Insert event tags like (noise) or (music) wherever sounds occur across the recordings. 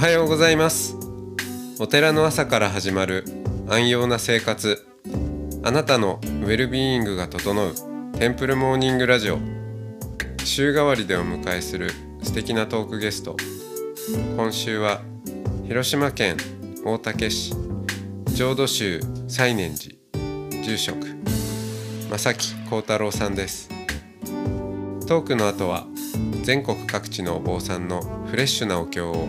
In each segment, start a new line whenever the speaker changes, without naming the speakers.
はようございます。お寺の朝から始まる安養な生活。あなたのウェルビーイングが整うテンプルモーニングラジオ。週替わりでお迎えする素敵なトークゲスト。今週は広島県大竹市。浄土宗西念寺。住職。正木幸太郎さんです。トークの後は全国各地のお坊さんのフレッシュなお経を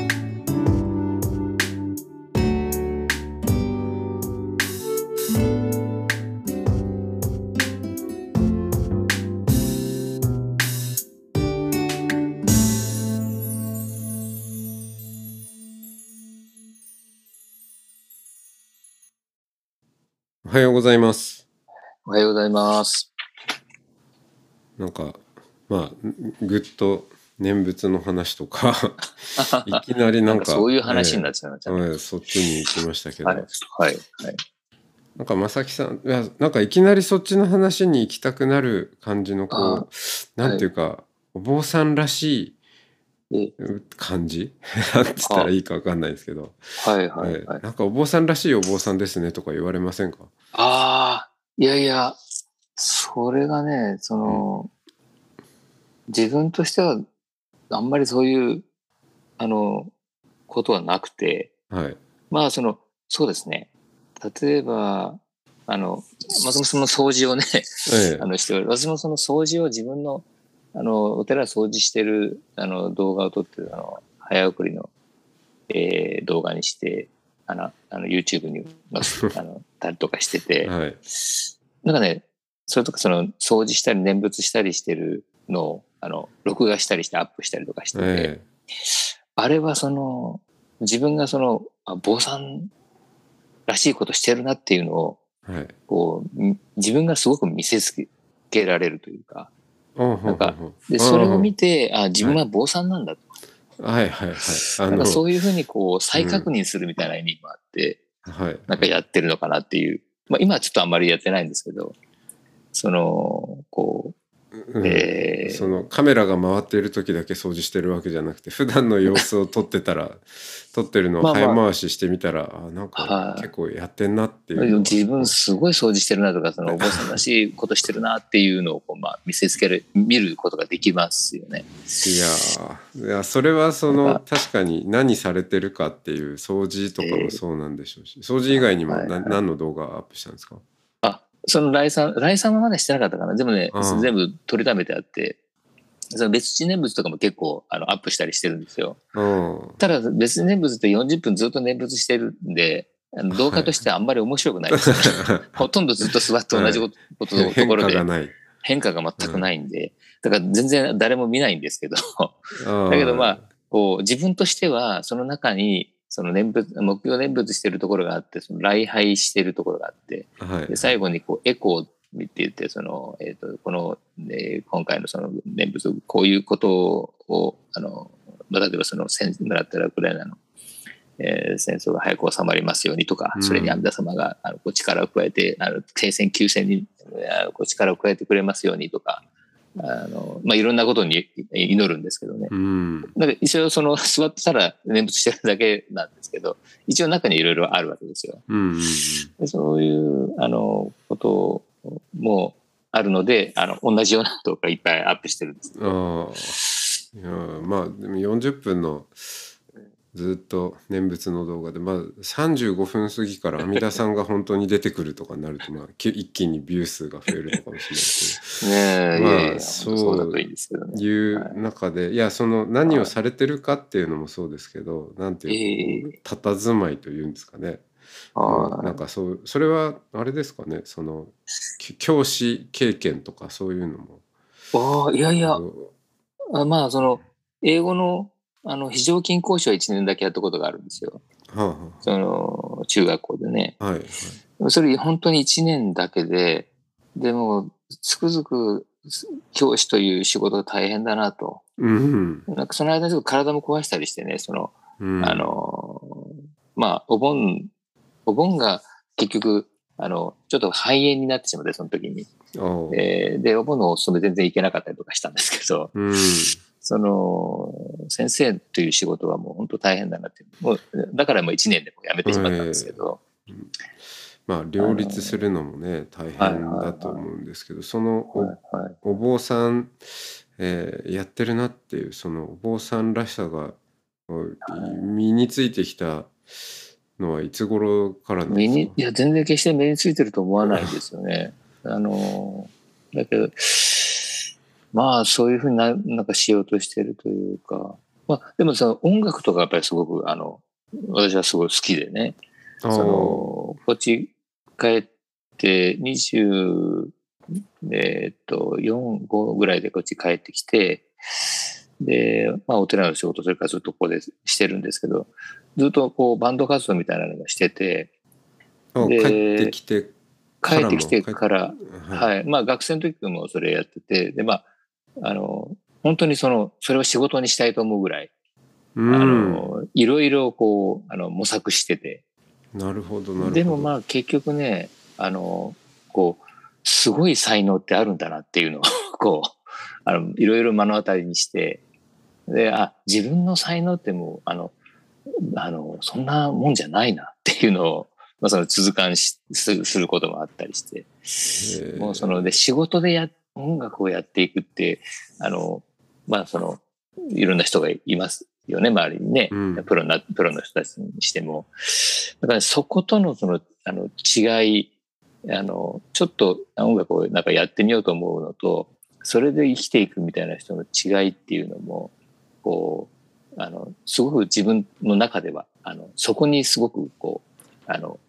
おはようございます
おはようございます。
なんかまあぐっと念仏の話とか (laughs) いきなりなか
なんんかそういう話になっちゃいました
そっちに行きましたけど、
はい。はい。はい。
なんか正木さんいやなんかいきなりそっちの話に行きたくなる感じのこ
あ
うなんていうか、お坊さんらし
え
い感じ？(laughs) なんて言ったらいいかわかんないですけど、
はい。はい。
ええ。
はい。
なんかお坊さんらしいお坊さんですねとか言われませんか？
ああ、いやいや、それがね、その、自分としては、あんまりそういう、あの、ことはなくて、
はい。
まあ、その、そうですね。例えば、あの、松本さんの掃除をね、
ええ。(laughs)
あのしており私もその掃除を自分のあのお寺掃除してるあの動画を撮ってるあの早送りの、えー動画にしてあのあの YouTube に載せ (laughs) あのたりとかしてて。
はい。
なんかねそれとかその掃除したり念仏したりしてるのをあの録画したりしてアップしたりとかしてて、
え
あれはその自分がそのあ坊さんらしいことしてるなっていうのを
えはい。
こうみ自分がすごく見せつけられるというかなんかでそれを見てあ自分は坊さんなんだと、
はい。はいはいあ
なん
の
かそういうふうにこう再確認するみたいな意味もあって、
はい。
なんかやってるのかなっていう、まあ、今はちょっとあんまりやってないんですけどそのこう、
うん。
えー。
そのカメラが回っている時だけ掃除してるわけじゃなくて (laughs) 普段の様子を撮ってたら (laughs) 撮ってるのを
まあまあ。
早回ししてみたらあなんか
はい。
結構やってんなっていう。
自分すごい掃除してるなとかそのお坊さんらしい (laughs) ことしてるなっていうのをこう、まあ、見せつける見ることができますよね。
いやー。いやそれはその確かに何されてるかっていう掃除とかもそうなんでしょうし掃除以外にも何の動画アップしたんですか？
あその来さん来さんはまだしてなかったかな。でもね
うん。
全部取りためてあって。その別地念仏とかも結構あのアップしたりしてるんですよ。
うん。
ただ別念仏って40分ずっと念仏してるんで、あの (laughs) 動画としてはあんまり面白くないです。よね。ほとんどずっと座って同じことことのと
変
ころで。
化がない。
変化が全くないんで、だから全然誰も見ないんですけど、
だ
だけどまあ、こう自分としてはその中にその念仏、目標念仏してるところがあって、その礼拝してるところがあって、
はい。
で最後にこうエコーって言って、その、えっ、と、この、えー今回のその念仏、こういうことを、あの、まあ例えばその戦争だったらウクライナの、えー戦争が早く収まりますようにとか、
うん。
それに阿弥陀様があのこう力を加えて、あの停戦休戦にあのこう力を加えてくれますようにとか、あの、まあ、いろんなことに祈るんですけどね。
うん
なんか一応その座ってたら念仏してるだけなんですけど、一応中にいろいろあるわけですよ。
うん
そういう、あの、こともあるので、あの、同じような動画いっぱいアップしてるんです。
ああいやまあでも40分のずっと念仏の動画で、まあ、35分過ぎから阿弥陀さんが本当に出てくるとかになると、まあ、き一気にビュー数が増えるのかもしれないです (laughs)
ねえ、
まあそう
い
う中でい。やその何をされてるかっていうのもそうですけどなんていう
え
か佇まいというんですかね、
あ
なんかそうそれはあれですかね。そのき教師経験とかそういうのも。
ああ、いやいや。
あ
まあ、その、英語の、あの、非常勤講師は1年だけやったことがあるんですよ。
はあは
その、中学校でね。
あはいはい
それ本当に1年だけで、でも、つくづく教師という仕事が大変だなと。
うん
なんかその間にちょっと体も壊したりしてね、その、
うん
あの、まあ、お盆、お盆が結局、あの、ちょっと肺炎になってしまって、その時に。えーで、お盆のお勤め全然行けなかったりとかしたんですけど、
うん。
その、先生という仕事はもう本当大変だなって。もう、だからもう1年でもう辞めてしまったんですけど、
まあ両立するのもね大変だと思うんですけどそのおお坊さん、えーやってるなっていうそのお坊さんらしさがお身についてきたのはいつ頃からですか？
身にいや、全然決して目についてると思わないですよね。あの、だけど、まあ、そういうふうにななんかしようとしてるというか、まあ、でもその音楽とかやっぱりすごく、あの、私はすごい好きでね、その、こっち帰って20、えーっと、4、5ぐらいでこっち帰ってきて、で、まあ、お寺の仕事、それからずっとここでしてるんですけど、ずっとこう、バンド活動みたいなのがしてて、
あ
で
帰ってきて
帰ってきて
か
から
はい。
はい。まあ、学生の時もそれやってて、で、まあ、あの、本当にその、それを仕事にしたいと思うぐらい、
う
あ
ん
の、いろいろこう、あの、模索してて、
なるほどなるほど。
でもまあ結局ね、あの、こう、すごい才能ってあるんだなっていうのを、(laughs) こう、あの、いろいろ目の当たりにして、で、あ、自分の才能ってもう、あの、あの、そんなもんじゃないなっていうのを、まあその続感しするすることもあったりして、もうその、で、仕事でや、音楽をやっていくって、あの、まあその、いろんな人がいますよね、周りにね。
うん
プロな、プロの人たちにしても。だからそことのその、あの、違い、あの、ちょっと音楽をなんかやってみようと思うのと、それで生きていくみたいな人の違いっていうのも、こう、あの、すごく自分の中では、あの、そこにすごくこう、あの、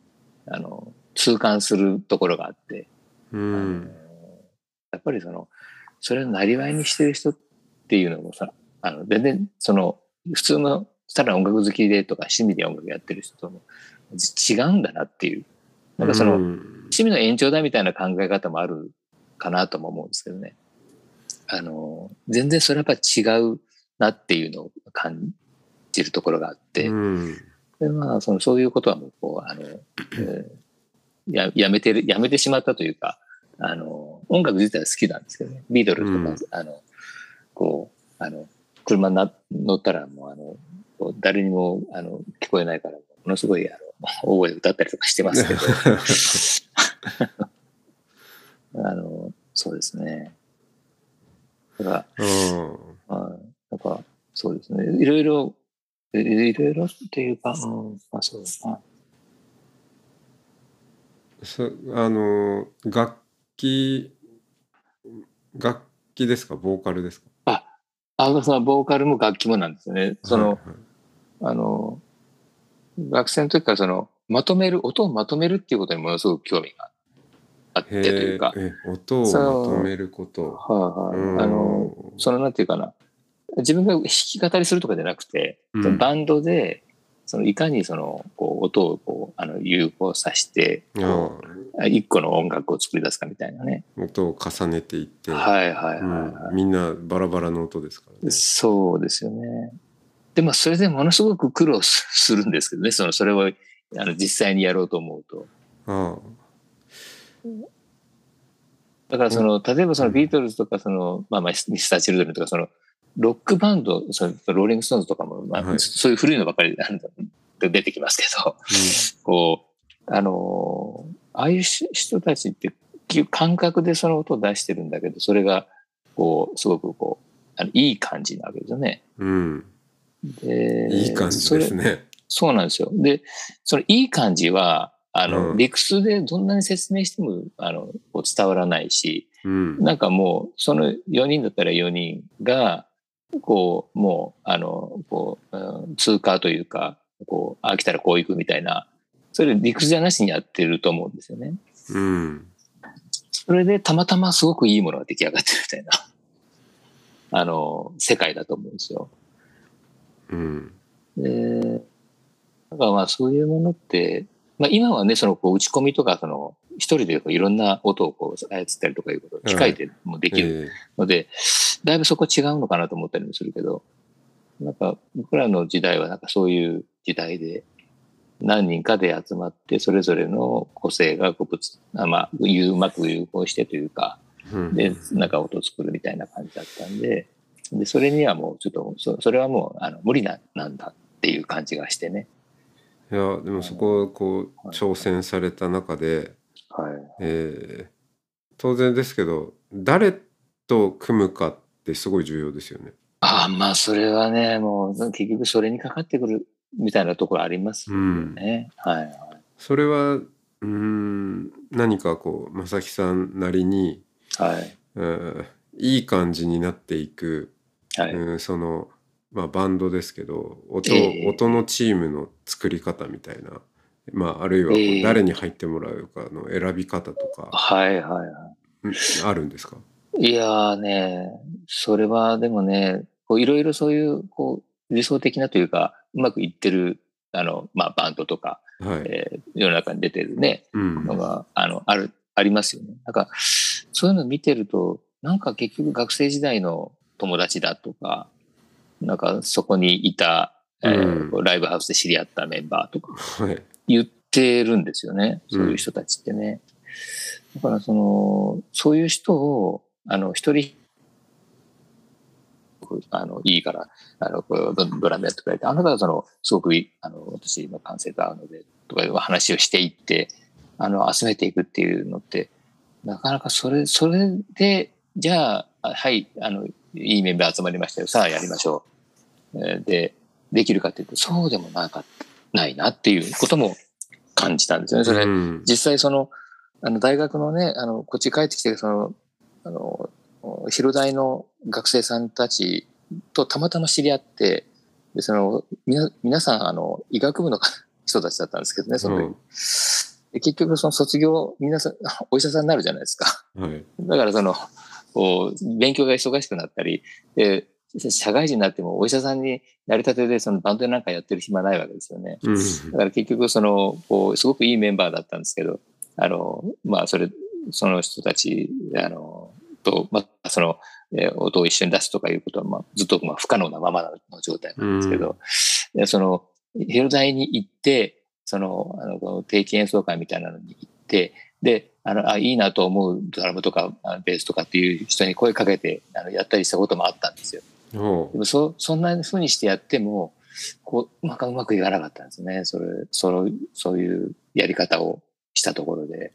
あの、痛感するところがあって、
うん
やっぱりその、それをなりわいにしてる人っていうのもさ、あの、全然、その、普通の、ただ音楽好きでとか趣味で音楽やってる人とも違うんだなっていう。なんかその、
うん
趣味の延長だみたいな考え方もあるかなとも思うんですけどね。あの、全然それはやっぱり違うなっていうのを感じるところがあって、
うん
でまあ、その、そういうことはもう、こう、あの、えーや、やめてる、やめてしまったというか、あの、音楽自体は好きなんですけどね。ビートルズとか、あの、こう、あの、車にな乗ったらもう、あの、誰にも、あの、聞こえないから、ものすごい、あの、大声で歌ったりとかしてますけど、(laughs) あの、そうですね。だから、
うん
はい。なんか、そうですね。いろいろ、いいろいろっていうか、うん、まあそうだな。
そあの楽器楽器ですか？ボーカルですか？
あ、そのボーカルも楽器もなんですよね。その、
はいはい。
あの、学生の時からその、まとめる、音をまとめるっていうことにものすごく興味があってというか、
音をまとめること。
はいはい。
うん。
あの、その、なんていうかな、自分が弾き語りするとかじゃなくて、
うん。
バンドで、そのいかにその、こう、音をこう、あの、融合させて、こ
あ
う一個の音楽を作り出すかみたいなね。
あ音を重ねていって、
はいはいはい、はい
うんみんなバラバラの音ですからね。
そうですよね。で、まあ、それでものすごく苦労すするんですけどね、その、それを、あの、実際にやろうと思うと。
あ
だから、その、例えばそのビートルズとか、その、まあまあ、ミスター・チルドレンとか、その、ロックバンド、そのローリング・ストーンズとかも、まあ、
はい
そういう古いのばっかりあの出てきますけど、こう、あのーああいうし人たちって、感覚でその音を出してるんだけど、それが、こう、すごくこう、あのいい感じなわけですよね。
うん、
で
いい感じですね。
そうなんですよ。で、そのいい感じは、あの、
うん
理屈でどんなに説明しても、あの、伝わらないし、
うん、
なんかもう、その4人だったら4人が、こう、もう、あの、こう、うん通過というか、こう、あ、来たらこう行くみたいな、それ理屈じゃなしにやってると思うんですよね。
うん、
それでたまたますごくいいものが出来上がってるみたいな、(laughs) あの、世界だと思うんですよ。
うん、
で、だからまあそういうものって、まあ今はね、そのこう打ち込みとか、その一人でこういろんな音をこう操ったりとかいうこと、機械でもできる
え
ので、だいぶそこ違うのかなと思ったりもするけど、なんか僕らの時代はなんかそういう時代で、何人かで集まって、それぞれの個性がこうぶつ、あまあ、うまく融合してというか、
うん
で、なんか音を作るみたいな感じだったんで、で、それにはもうちょっと、そそれはもう、あの、無理な、なんだっていう感じがしてね。
いやでもそこをこう
はい
挑戦された中で、
はい。
えー当然ですけど誰と組むかってすごい重要ですよね。
ああ、まあ、それはね、もう、結局それにかかってくるみたいなところありますよね。はいはい。
それはうーん何かこう正木さんなりに、
はい。
うんいい感じになっていく、
はい。
うんその、まあ、バンドですけど音,、
ええ
音のチームの作り方みたいな、まあ、あるいは誰に入ってもらうかの選び方とか、
はいはいは
うんあるんですか？
い。いやーね、それはでもね、こういろいろそういう、こう、理想的なというか、うまくいってる、あの、まあ、バンドとか、
はい、
えー世の中に出てるね、
うん
のが、あの、ある、ありますよね。なんか、そういうの見てると、なんか結局学生時代の友達だとか、なんかそこにいた、えー
うん
ライブハウスで知り合ったメンバーとか
はい
言ってるんですよね。
うん
そういう人たちってね。だからその、そういう人を、あの、一人、あの、いいから、あの、ドドラムやってくれて、あなたはその、すごくいい、あの、私、今、感性が合うので、とかいう話をしていって、あの、集めていくっていうのって、なかなかそれ、それで、じゃあ、あはい、あの、いいメンバー集まりましたよ。さあ、やりましょう。えーで、できるかっていうと、そうでもなかないなっていうことも感じたんですよね。それ、
うん
実際その、あの、大学のね、あの、こっち帰ってきて、その、あの、広大の学生さんたちとたまたま知り合って、で、その、みな、皆さん、あの、医学部の人たちだったんですけどね、その時、
うん
で結局その卒業、皆さん、お医者さんになるじゃないですか。
はい
だからその、勉強が忙しくなったり、で、社会人になってもお医者さんになりたてでそのバンドなんかやってる暇ないわけですよね。
うん
だから結局その、こう、すごくいいメンバーだったんですけど、あの、まあ、それ、その人たち、あの、と、まあ、その、えー音を一緒に出すとかいうことは、まあ、ずっとまあ不可能なままの状態なんですけど、でその、広大に行って、その、あの、定期演奏会みたいなのに行って、で、あの、あ、いいなと思うドラムとか、あベースとかっていう人に声かけて、あの、やったりしたこともあったんですよ。でもそ、そんな風にしてやっても、こう、なんかうまくいかなかったんですね。それ、その、そういうやり方をしたところで。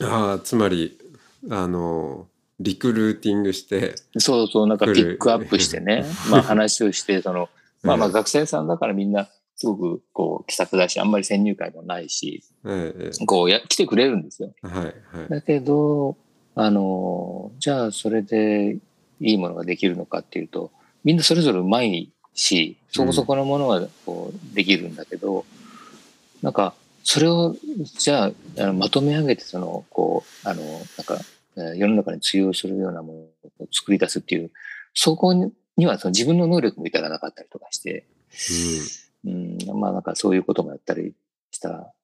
ああつまりあのリクルーティングして
そうそう、なんかピックアップしてね、(laughs) まあ話をして、その、まあまあ学生さんだからみんな、すごくこう気さくだし、あんまり先入観もないし、
えええ
こうや、来てくれるんですよ。
えはいはい。
だけど、あの、じゃあそれでいいものができるのかっていうと、みんなそれぞれうまいし、そこそこのものはこうできるんだけど、なんか、それを、じゃあ、あのまとめ上げて、その、こう、あの、なんか、えー世の中に通用するようなものを作り出すっていう、そこにはその自分の能力も至らなかったりとかして、うん、まあなんかそういうこともやったりした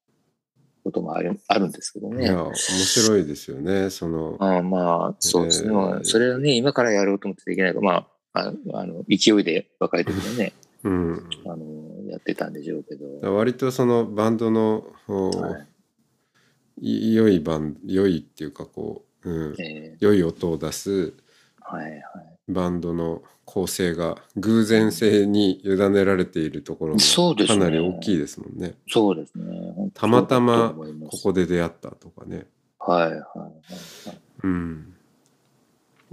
こともあるあるんですけどね。
うんいや面白いですよねその。
ああまあ、そうですね。
えー。
まあ、それをね、今からやろうと思ってできないから、まあ、ああの、勢いで若い時にね、
うん。
あの、やってたんでしょうけど。
割とそのバンドの、お
はい
い良いバン良いっていうかこう、うん、
え
良い音を出す。バンドの構成が偶然性に委ねられているところも
そうですね
かなり大きいですもんね。
そうですね。
たまたまここで出会ったとかね。
はいはいはいはい。
うん、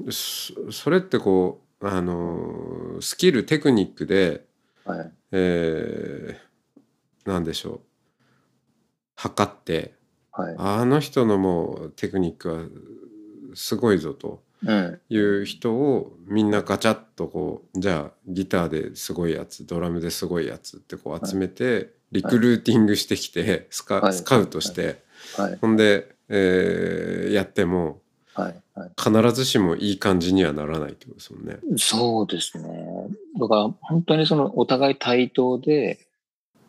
そそれってこうあのスキルテクニックで、
はい。
えー、なんでしょう測って
はい。
あの人のもうテクニックはすごいぞと
うん。
いう人をみんなガチャッとこうじゃあギターですごいやつドラムですごいやつってこう集めて、リクルーティングしてきてスカ,、
はい
スカウトして、
はい。
ほんで、えーやっても
はい。はい。
必ずしもいい感じにはならないってことですもんね。
そうですね。だから本当にそのお互い対等で、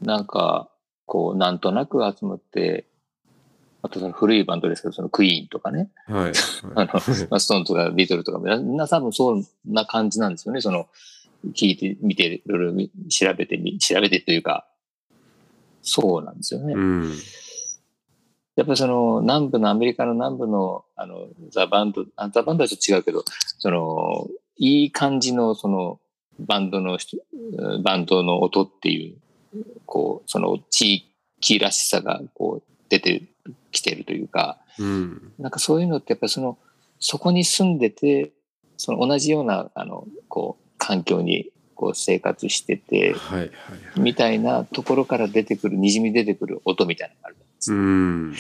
なんか、こう、なんとなく集まって、あとその古いバンドですけど、そのクイーンとかね、
はい。(laughs)
あの、まあストーンとかビートルとか、みんな多分そんな感じなんですよね。その、聞いてみて、いろいろ調べてみ、調べてというか、そうなんですよね。
うん。
やっぱりその南部のアメリカの南部のあのザ・バンド、あザ・バンドはちょっと違うけど、そのいい感じのそのバンドの人、バンドの音っていう、こう、その地域らしさがこう出てきてるというか、
うん。
なんかそういうのってやっぱりその、そこに住んでて、その同じような、あの、こう、環境にこう生活してて、
はいはいはい。
みたいなところから出てくる、にじみ出てくる音みたいなのがある。
うん。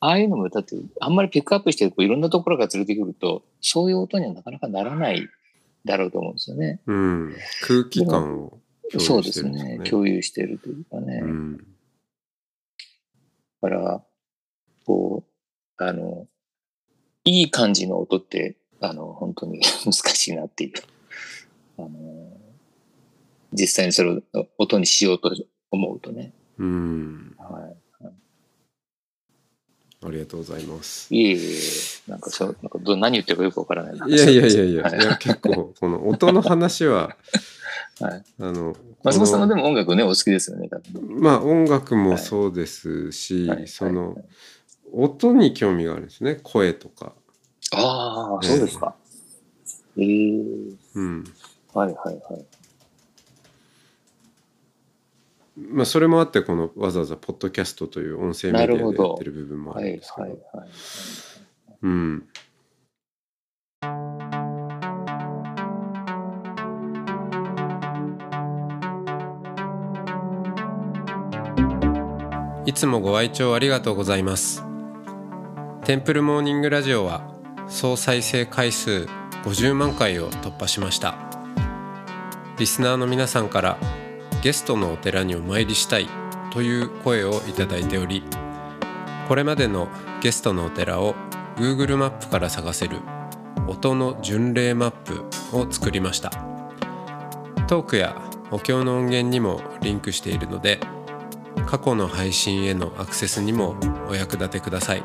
ああいうのも、だって、あんまりピックアップして、こういろんなところが連れてくると、そういう音にはなかなかならないだろうと思うんですよね。
うん。空気感を共有
そうです
ね。
ね。共有してるというかね。だ
うん。
から、こう、あの、いい感じの音って、あの、本当に (laughs) 難しいなっていう。あの、実際にそれを音にしようと思うとね。
うん。
はい。
ありがとうございます。
いえいえなんかそう、なんかど何言ってるかよくわからない。
いやいやいやいや、
はい
いや結構この音の話は、(laughs)
はい。
あの、
松本さんも
こ
でも音楽ね、お好きですよね、
まあ音楽もそうですし、
はい
その、
はい
音に興味があるんですね声とか。
ああ、そうですか。ええ
うん。
はいはいはい。
まあそれもあってこのわざわざポッドキャストという音声メディアでやってる部分もあ
はい
るんですけど。
はいはい。
うん。いつもご愛聴ありがとうございます。テンプルモーニングラジオは総再生回数50万回を突破しました。リスナーの皆さんからゲストのお寺にお参りしたいという声をいただいており、これまでのゲストのお寺を Google マップから探せる音の巡礼マップを作りました。トークやお経の音源にもリンクしているので過去の配信へのアクセスにもお役立てください。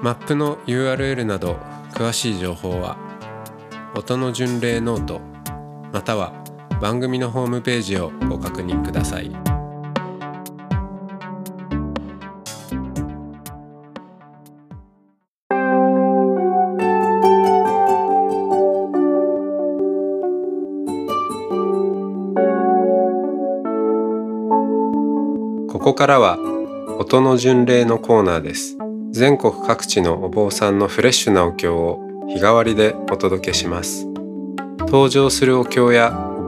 マップの URL など詳しい情報は音の巡礼ノートまたは番組のホームページをご確認ください。ここからは音の巡礼のコーナーです。全国各地のお坊さんのフレッシュなお経を日替わりでお届けします。登場するお経や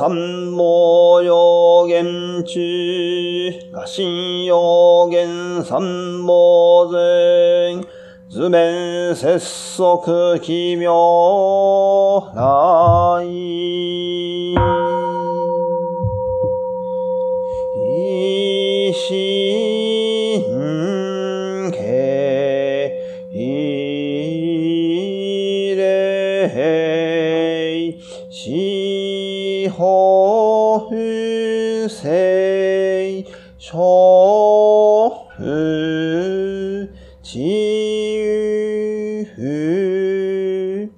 三毛予言中。画心予言三毛前。図面節足奇妙。来ふ、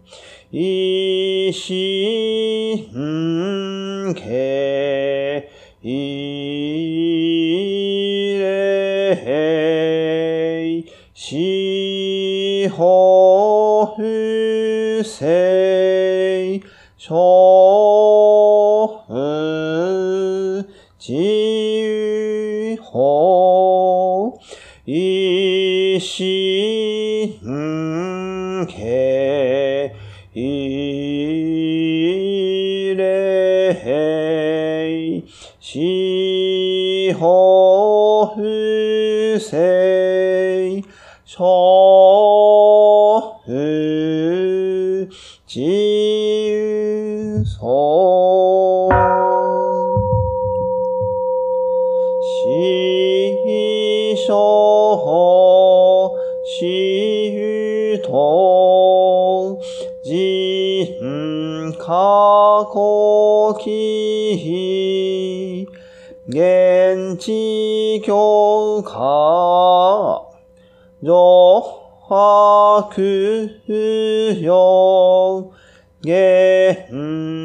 いしんけ、いれい、しほふせ、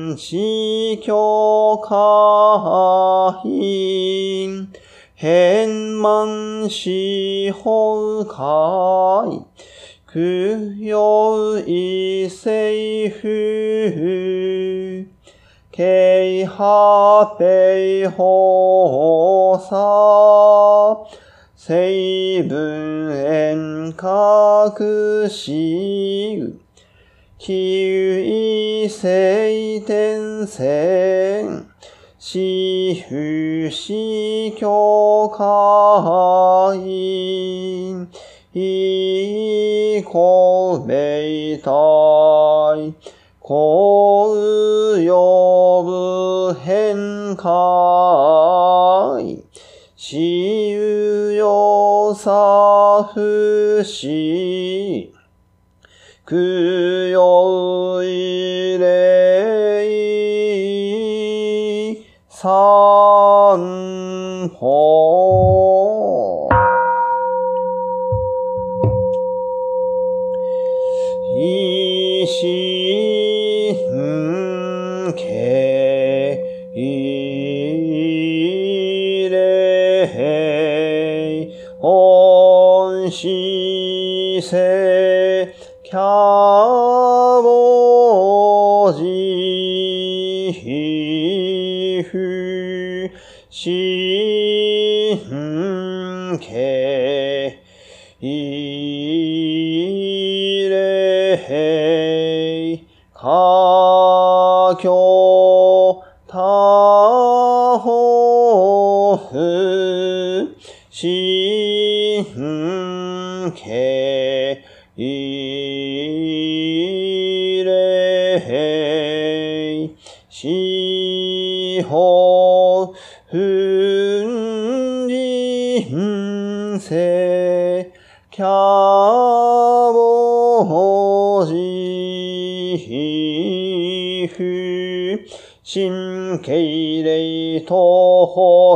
原始教会、変満司法会、供養異政府、慶波平法差、成分遠隔し、旧異性転戦、死不死教会、以公明体、公呼ぶ変会、死有用さ不死、くよいれいさんほ。いしんけいれいおんしせン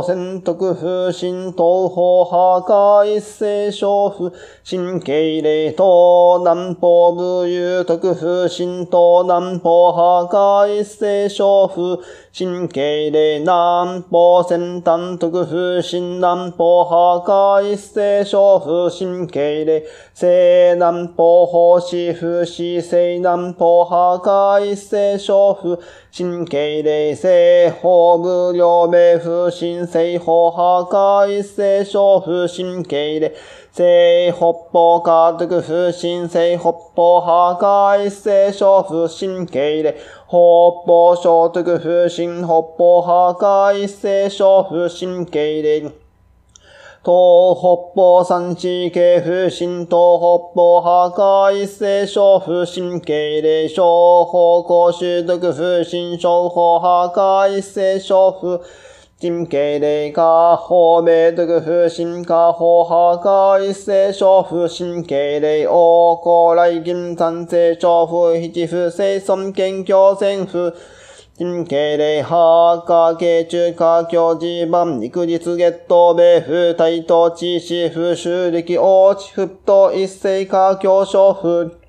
道仙徳風、神東方破壊世勝負、神経霊東南方部有徳風、神東南方破壊世勝負、新敬礼南方先端徳不新南方破壊聖書府新敬礼西南方法師不死西南方破壊聖書府新敬礼西方無量名不新西方破壊聖書府新敬礼西北方家督不新西北方破壊聖書府新敬礼北方聖徳不新北方破壊聖書府新敬礼東北方三地系不新東北方破壊聖書不新敬礼小方向習得不新小方破壊聖書不信金敬礼下方明徳不新下方破壊聖書不新敬礼王高来金三聖書不七不生尊謙虚戦不金敬礼ハーカー系中華教地盤肉実月頭米風大東地市風修力王地沸騰一世華教小風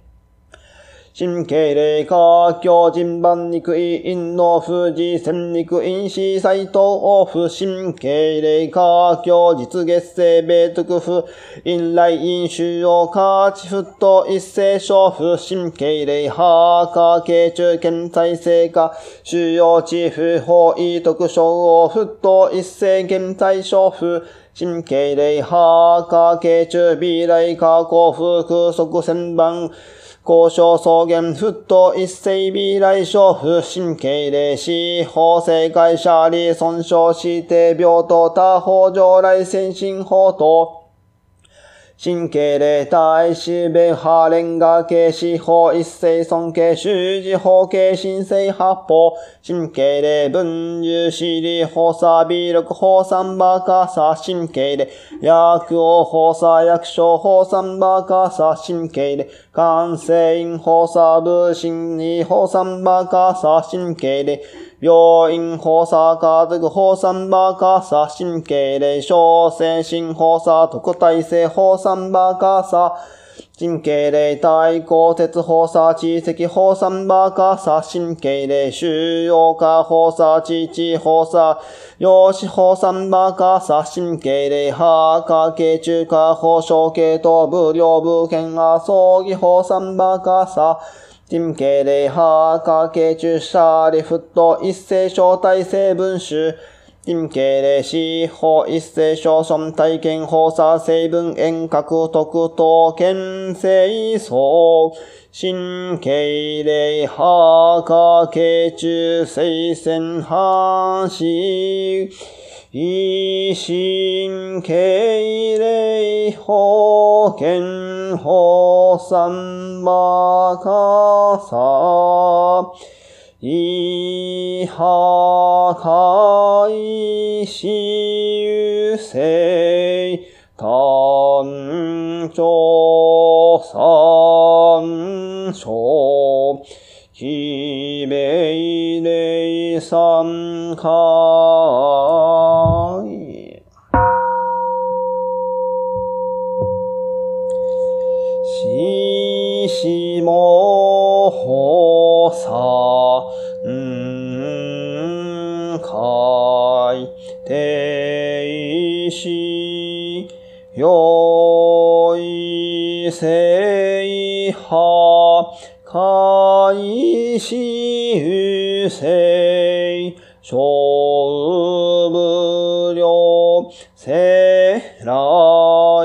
神経霊科教人番肉医院の富士戦肉院死斎東府神経霊科教実月生米徳府院来院修要価地沸騰一世勝負神経霊下下慶中県再生化修要地府法医特賞を沸騰一世現在勝負神経霊波、下、慶中、美来、下、幸福、即千番、交渉草原沸騰一世未来小不神経霊視法制会社あり損傷指定病棟他法上来先進法等神経霊体死弁破連が形司法一世尊敬修士法形神聖八法神経霊分流死理法差微力法三バカ差神経霊薬王法差薬所法三バカ差神経霊感性因法差部心理法三バカ差神経霊病院法差家族法三バカ差神経霊小精神法差特体性法三バカ差神経霊体鋼鉄放射地石放散バーカー神経霊収容化放射地地放射陽子放散バーカー神経霊ハーカー系中華放射系統無料部件が葬儀放散バーカー神経霊ハーカー系中シャーリフット一斉招待成分種陰形霊視法一世小尊体験放射成分遠隔特等県性層。神経霊波下形中聖戦反死異神経霊保険法三馬カサいはかいしゆせいたんちょうさんしょきべいれいさんかいししもほさんかいていしよいせいはかいしゆせいしょうぶりょうせら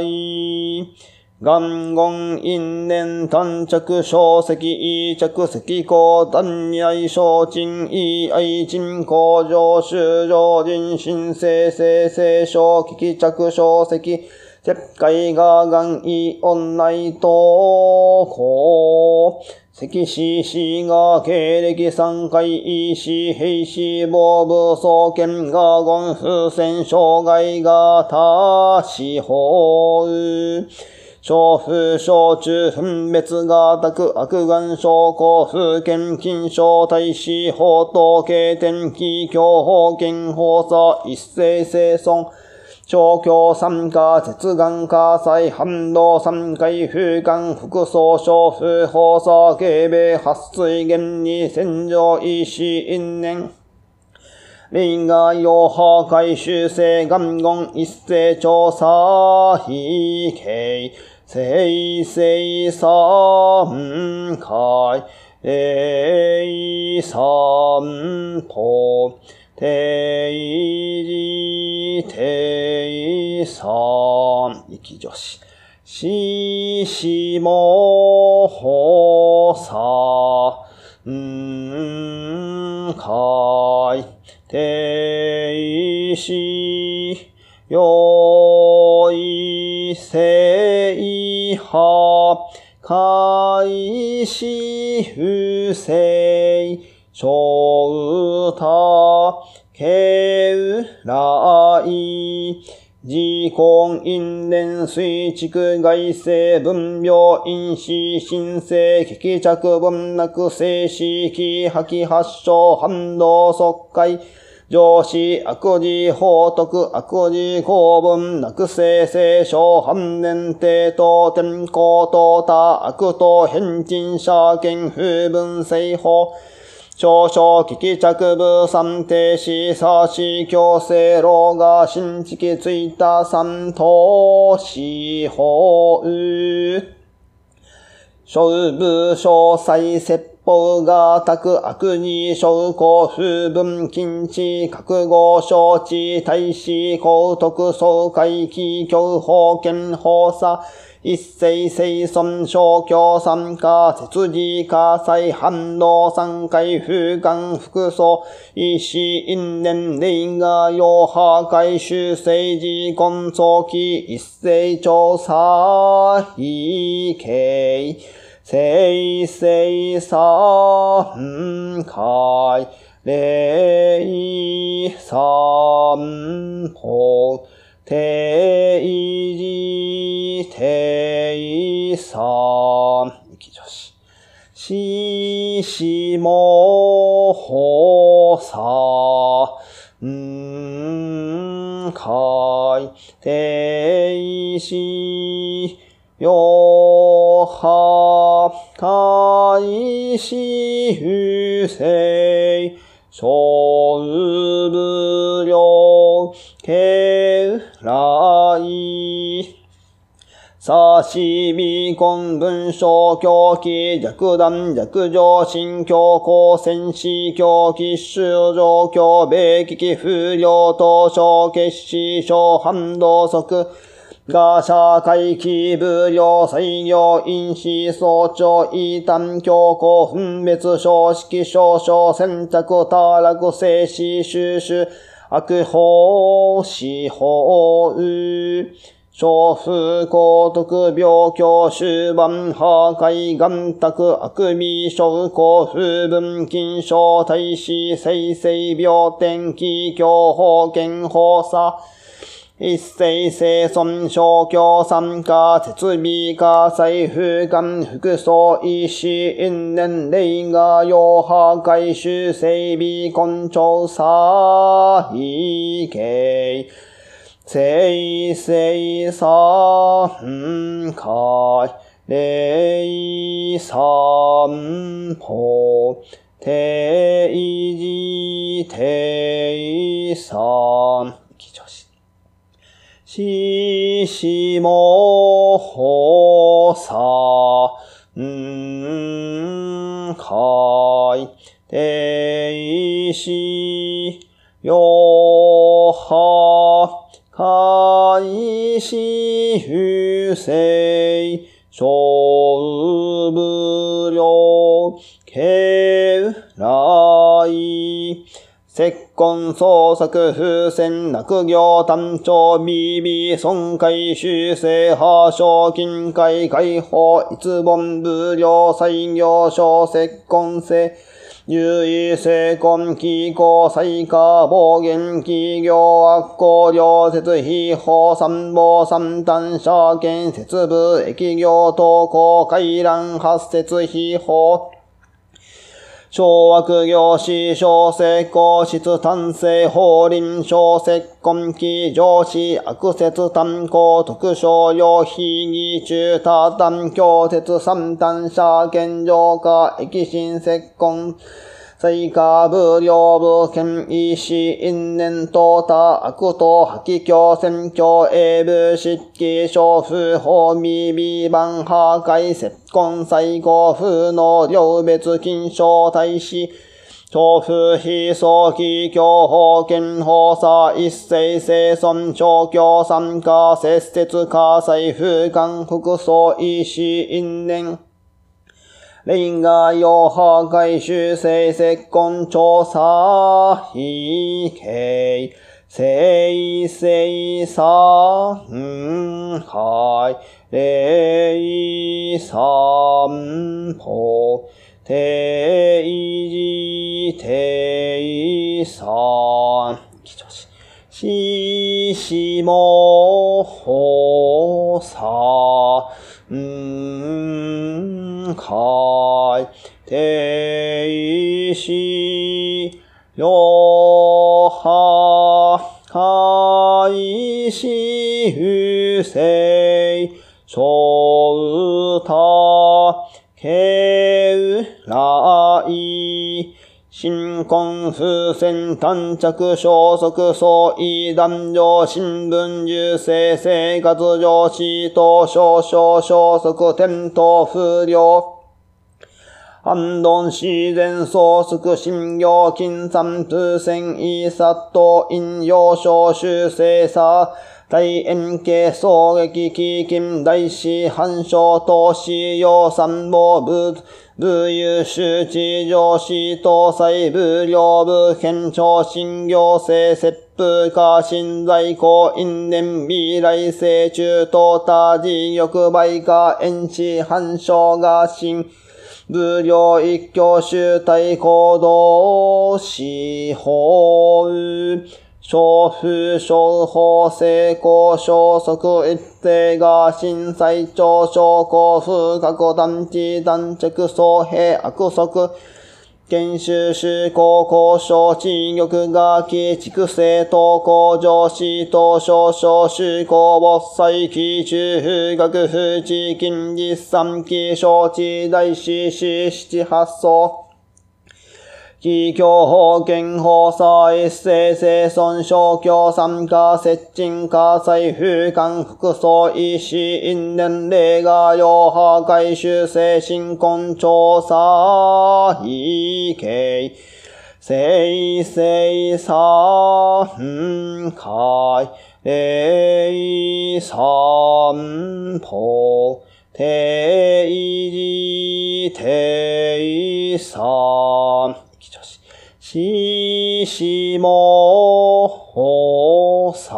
い元言因縁短着小石異着石高断愛小鎮異愛鎮工場修上人新生生生小危機着小石石灰が元異音内東高石死死が経歴三回異死兵死防部総研が言風船障害が多死法小風小中分別が宅悪眼症候風剣金症大使法等経天気強法剣法差一斉生存調教参加、接眼火災、反動三回風間、副総小風放射、警備、発水源に戦場、医師、因縁。霊が用破壊修正元言一斉調査非形せいせい三回、えいさんと、ていじていさん、いきじょ。しししもほーさんかいていしよいせいはかいしふせいしょうたけうらい自根因縁水畜外性分病因子新生危機着分なく静止気吐き発症反動即解上司悪事法徳悪事公文なく生成小反年帝と天候と他悪と変人者権風文性法。少々危機着部三停止差し強制老が新築ついた三等司法。小部詳細説法が宅悪に小公風分禁止覚悟承知大使高徳総会期教法権法査一世生存小教参加、設置火災反動三回風間複素、意思因年齢が用破壊修正時根早期一世調査異形、生成三回、霊三法、定時定三、息女子。ししもほさ、んかい、ていし、よは、かいし、ふせい、しょうぶりょう、けうらい、さしみこん文章狂気弱弾弱上心境高戦士狂気修上狂米危機不良等小決死小反動が社会規部領採用因子総長異端強行分別小式少々選択多落静止収集。悪法司法小風高徳病境終盤破壊眼卓悪味小高風分金小大使生成病天気強法健法差。一世生存小教参加設備化財風間服装意思因年齢が用破壊修整備根調査異形生成三回霊三法定時定三ししもほさんかいていしよはかいしふせいしょうぶりょうけうらい。結婚創作風船落業単調 BB 損壊修正破賞金会解放一本無料採業小結婚性優位成婚機構最下暴言企業悪行両設費法三謀三端社建設部駅業投稿回覧発設費法小悪業士小成功室単性法輪小結婚期上司悪説単行特商用非議中多単強説三単社現状化駅新結婚最下部領部県医師因年等多悪等破棄教選挙英部執記小風法未備版破壊接婚最後風の両別金賞大使調布非早期教法権法差一世生存調教参加節節火災風間服装医師因年霊が用破壊修正結婚調査非形生成三回霊三法定時定三し。しもほさん。かいていし。よはかいし。ゆせい。しょうたけうら。新婚風船短着消息相違男女新聞流生生活上死等少々消息転倒不良安頓自然創 su 新業金山風船イサット引用小修正差大円形双撃基金大師反証投資用三宝部部有周知上司搭載部領部県庁新行政接風化新在庫因年未来成中等他事欲売化演師反証が新武領一挙集体行動司法。小風小法成功小則一定が震災庁小公風格団地団着総平悪則。研修士高校小地玉が基畜生等工上司等少々修行没災期中学府地金日三期小地大師四七八層。企業法権法差一斉生存小教参加接近化財風間服装医師因年齢が用破壊修正新婚調査異形生成三回霊三歩定時定三ししもほさ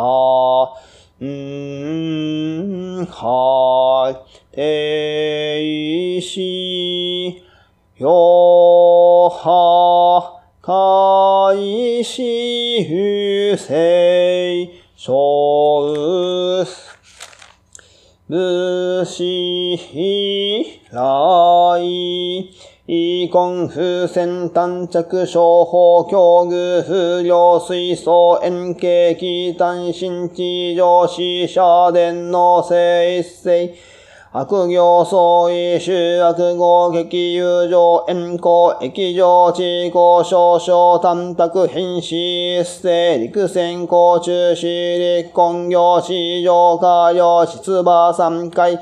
んはいていしよはかいしふせいしょうぶしひらい。イコン風船単着小法境遇風量水素円形気単新地上死者電の性一世悪行相違修悪合激友情円光液上地高少々単卓変死一世陸線高中死立根業市場下用出馬三回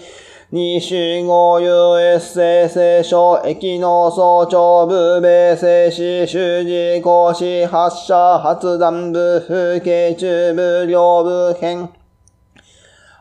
二四五有越生聖書駅の総長部米静止主事講師発射発弾部風景中部両部編。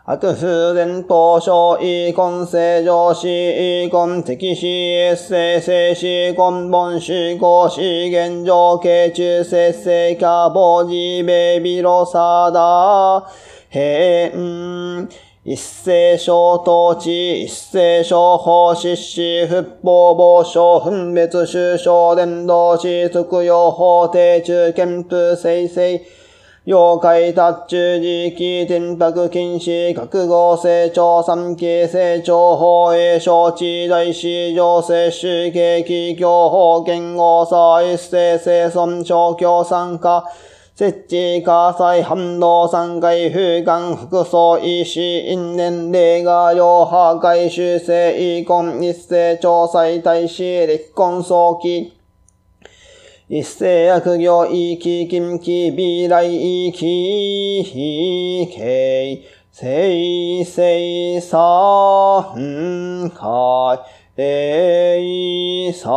悪風伝東証イコン正常死イコン敵死越生静止根本主公資源上形中節制化防止ベビロサダ変一斉小統治、一斉小法実施、復法防止、分別収小伝道士、特用法定中憲風生成、妖怪達中時期転泊禁止、覚悟成長三期成長法営承知大師上世主景企業法言語差一斉生存小教参加、設置火災反応三回風間服装医師因年齢が用破壊修正遺婚一斉調査大使離婚早期。一斉悪行遺棄近畿未来遺棄非形生成三回霊三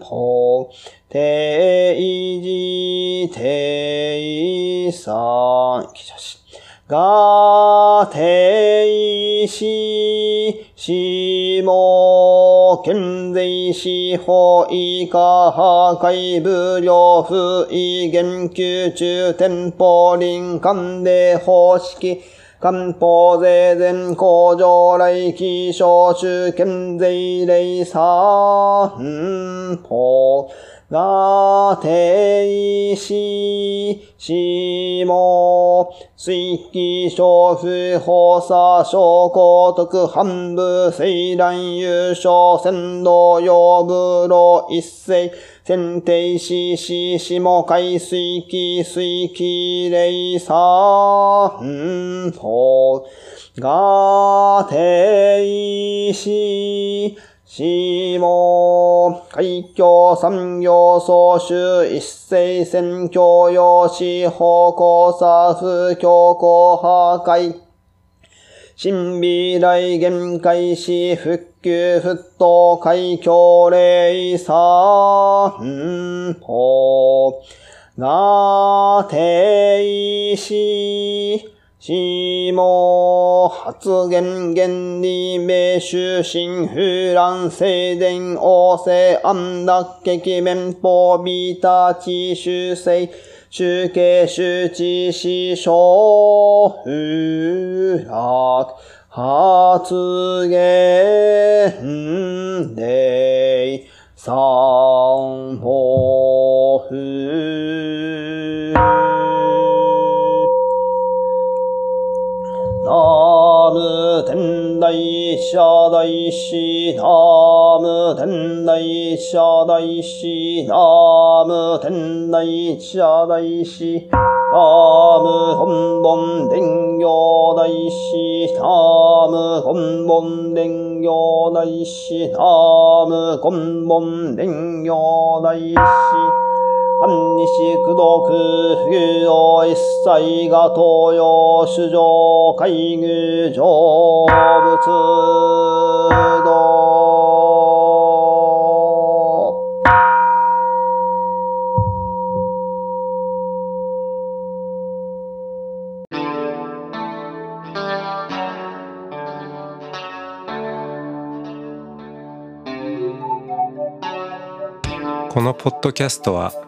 歩定時定三期女子。がいし、しもけんぜいし、ほいか、は、かい、ぶ、りょう、ふ、い、げん、きゅう、ちゅう、てん、ぽ、りん、かん、で、ほ、しき、かん、ぽ、ぜ、ぜん、こう、じょう、らい、き、しょう、しゅう、けん、ぜい、れい、さ、ん、ぽ、がていし、しも、水気小不法差小高徳半部西蘭優勝先導用部路一世先定しししも海水気水気霊三法がていし、しも、海峡産業総集一斉選教養士方向差不強行破壊。新未来限界し復旧沸騰海峡霊三法。がていし、しも発言原理名主心風乱静電王政安楽劇面法ビータ地修正集計周知師匠風楽発言霊三法風。ナム天台社大師ナム天台社大師ナム天台社大師ナム本本伝行大師ナム本本伝行大師ナム本本伝行大師安西苦毒不義を一切が東洋主上海具成仏道
このポッドキャストは